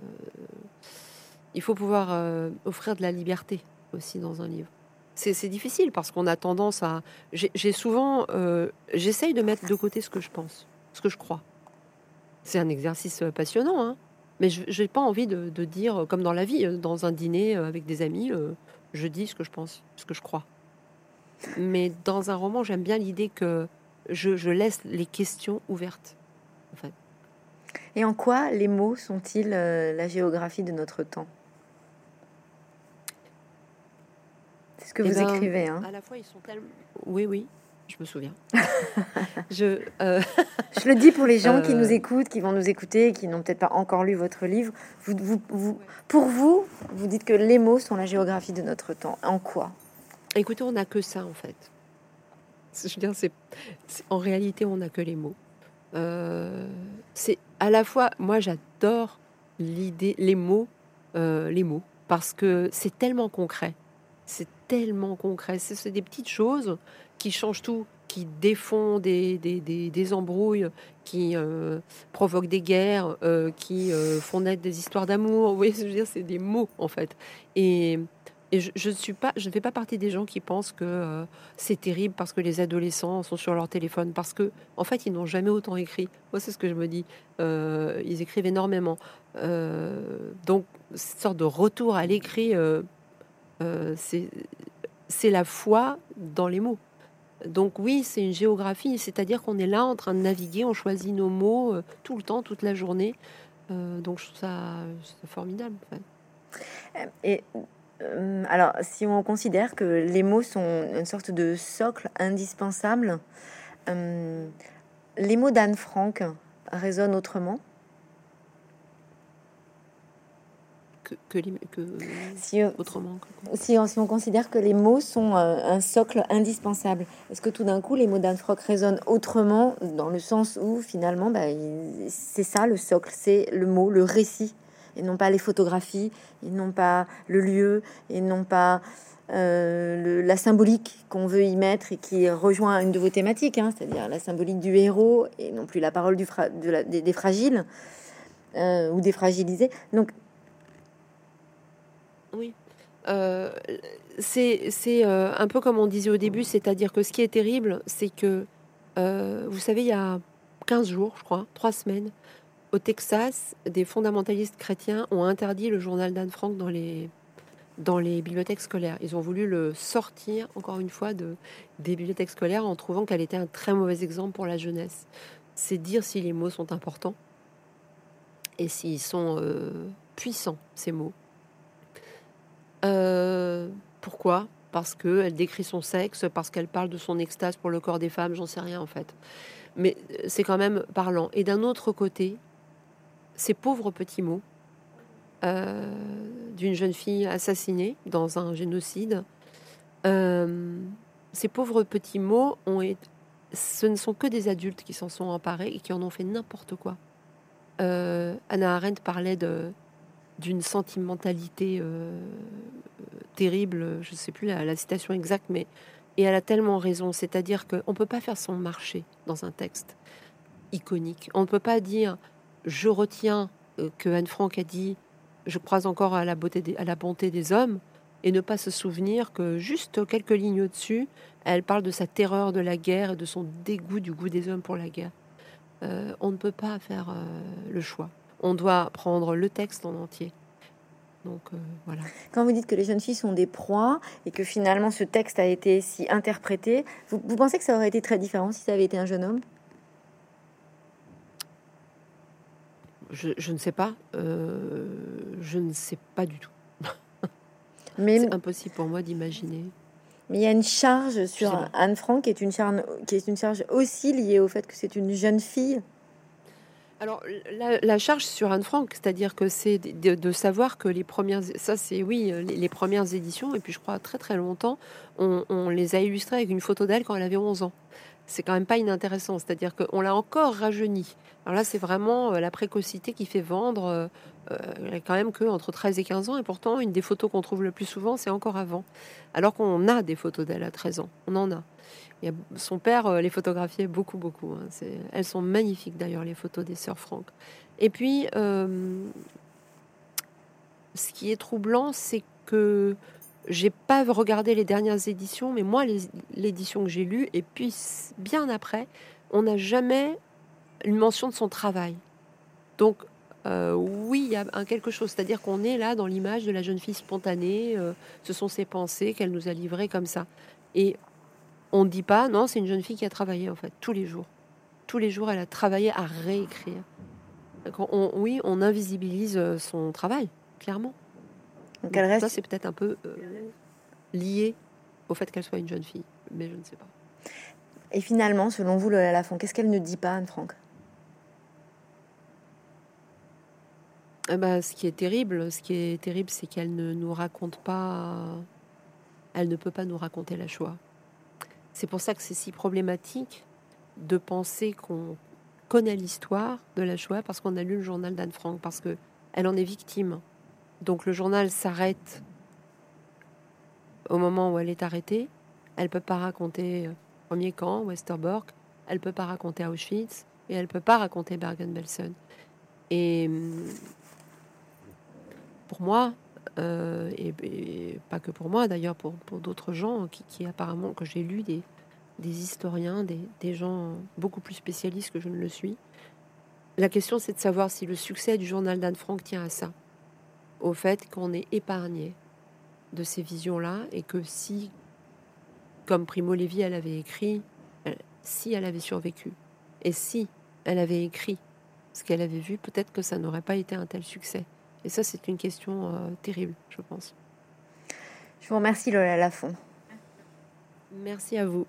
il faut pouvoir euh, offrir de la liberté aussi dans un livre. C'est difficile parce qu'on a tendance à. J'ai souvent. Euh, j'essaye de mettre de côté ce que je pense, ce que je crois. C'est un exercice passionnant, hein mais je n'ai pas envie de, de, dire, comme dans la vie, dans un dîner avec des amis, je dis ce que je pense, ce que je crois. Mais dans un roman, j'aime bien l'idée que je, laisse les questions ouvertes. En Et en quoi les mots sont-ils euh, la géographie de notre temps? C'est ce que eh vous ben, écrivez. Hein à la fois, ils sont tellement. Oui, oui, je me souviens. je, euh, je le dis pour les gens qui nous euh, écoutent, qui vont nous écouter, qui n'ont peut-être pas encore lu votre livre. Vous, vous, pour vous, vous dites que les mots sont la géographie de notre temps. En quoi? Écoutez, on n'a que ça en fait. Je veux dire, c'est, en réalité, on n'a que les mots. Euh, c'est à la fois, moi, j'adore l'idée, les mots, les mots, parce que c'est tellement concret. C'est tellement concret. C'est, des petites choses qui changent tout, qui défont des, des, embrouilles, qui euh, provoquent des guerres, qui font naître des histoires d'amour. Vous voyez, je veux dire, c'est des mots en fait. Et je, ne suis pas, je ne fais pas partie des gens qui pensent que euh, c'est terrible parce que les adolescents sont sur leur téléphone, parce que en fait ils n'ont jamais autant écrit. Moi c'est ce que je me dis. Euh, ils écrivent énormément. Euh, donc cette sorte de retour à l'écrit, c'est c'est la foi dans les mots. Donc oui, c'est une géographie, c'est-à-dire qu'on est là en train de naviguer, on choisit nos mots tout le temps, toute la journée. donc je trouve ça, formidable. Et euh, alors, si on considère que les mots sont une sorte de socle indispensable, euh, les mots d'Anne Frank résonnent autrement? Que, si, autrement. Si on, si on, considère que les mots sont euh, un socle indispensable, est-ce que tout d'un coup les mots d'Anne Frank résonnent autrement dans le sens où finalement bah, c'est ça le socle, c'est le mot, le récit et non pas les photographies, et non pas le lieu, et non pas euh, la symbolique qu'on veut y mettre et qui rejoint une de vos thématiques, hein, c'est-à-dire la symbolique du héros et non plus la parole du des, fragiles euh, ou des fragilisés. Donc, oui. Euh, c'est un peu comme on disait au début, c'est-à-dire que ce qui est terrible, c'est que, vous savez, il y a 15 jours, je crois, 3 semaines, au Texas, des fondamentalistes chrétiens ont interdit le journal d'Anne Frank dans les, dans les bibliothèques scolaires. Ils ont voulu le sortir, encore une fois, de, des bibliothèques scolaires en trouvant qu'elle était un très mauvais exemple pour la jeunesse. C'est dire si les mots sont importants et s'ils sont euh, puissants, ces mots. Euh, pourquoi? Parce qu'elle décrit son sexe, parce qu'elle parle de son extase pour le corps des femmes, j'en sais rien en fait. mais c'est quand même parlant. Et d'un autre côté, ces pauvres petits mots euh, d'une jeune fille assassinée dans un génocide, euh, ces pauvres petits mots ce ne sont que des adultes qui s'en sont emparés et qui en ont fait n'importe quoi. Euh, Anna Arendt parlait de d'une sentimentalité terrible, je ne sais plus la, citation exacte, mais et elle a tellement raison, c'est-à-dire qu'on ne peut pas faire son marché dans un texte iconique. On ne peut pas dire je retiens que Anne Frank a dit je crois encore à la, beauté à la bonté des hommes, et ne pas se souvenir que juste quelques lignes au-dessus, elle parle de sa terreur de la guerre et de son dégoût du goût des hommes pour la guerre. Euh, on ne peut pas faire euh, le choix. On doit prendre le texte en entier. Donc euh, voilà. Quand vous dites que les jeunes filles sont des proies et que finalement ce texte a été si interprété, vous, vous pensez que ça aurait été très différent si ça avait été un jeune homme? Je, ne sais pas. Euh, je ne sais pas du tout. Mais c'est impossible pour moi d'imaginer. Mais il y a une charge sur Anne Frank qui est une charge, qui est une charge aussi liée au fait que c'est une jeune fille. Alors la, charge sur Anne Frank, c'est-à-dire que c'est de, savoir que les premières, ça c'est oui, les, premières éditions, et puis je crois très très longtemps, on, on les a illustrées avec une photo d'elle quand elle avait 11 ans c'est quand même pas inintéressant. C'est-à-dire qu'on l'a encore rajeuni. Alors là, c'est vraiment euh, la précocité qui fait vendre. Euh, euh, quand même que entre 13 et 15 ans, et pourtant, une des photos qu'on trouve le plus souvent, c'est encore avant. Alors qu'on a des photos d'elle à 13 ans. On en a. Il son père les photographiait beaucoup, beaucoup. Hein. elles sont magnifiques d'ailleurs, les photos des sœurs Franck. Et puis, ce qui est troublant, c'est que j'ai pas regardé les dernières éditions, mais moi, l'édition que j'ai lue, et puis bien après, on n'a jamais une mention de son travail. Donc, euh, oui, il y a un quelque chose, c'est-à-dire qu'on est là dans l'image de la jeune fille spontanée, euh, ce sont ses pensées qu'elle nous a livrées comme ça. Et on ne dit pas, non, c'est une jeune fille qui a travaillé, en fait, tous les jours. Tous les jours, elle a travaillé à réécrire. oui, on invisibilise euh, son travail, clairement. Donc elle reste. Ça, c'est peut-être un peu euh, lié au fait qu'elle soit une jeune fille, mais je ne sais pas. Et finalement, selon vous, Lola Lafont, qu'est-ce qu'elle ne dit pas, Anne-Franck eh ben, ce qui est terrible, ce qui est terrible, c'est qu'elle ne nous raconte pas. Elle ne peut pas nous raconter la Shoah. C'est pour ça que c'est si problématique de penser qu'on connaît l'histoire de la Shoah parce qu'on a lu le journal d'Anne Frank, parce que elle en est victime. Donc le journal s'arrête au moment où elle est arrêtée. Elle peut pas raconter euh, premier camp, Westerbork. Elle peut pas raconter Auschwitz et elle peut pas raconter Bergen-Belsen. Et hum, pour moi, euh, et, pas que pour moi d'ailleurs, pour, d'autres gens qui, apparemment que j'ai lu des, des historiens, des, des, gens beaucoup plus spécialistes que je ne le suis. La question c'est de savoir si le succès du journal d'Anne Frank tient à ça au fait qu'on est épargné de ces visions-là et que si, comme Primo Levi, elle avait écrit, si elle avait survécu et si elle avait écrit ce qu'elle avait vu, peut-être que ça n'aurait pas été un tel succès. Et ça, c'est une question euh, terrible, je pense. Je vous remercie, Lola Lafont. Merci à vous.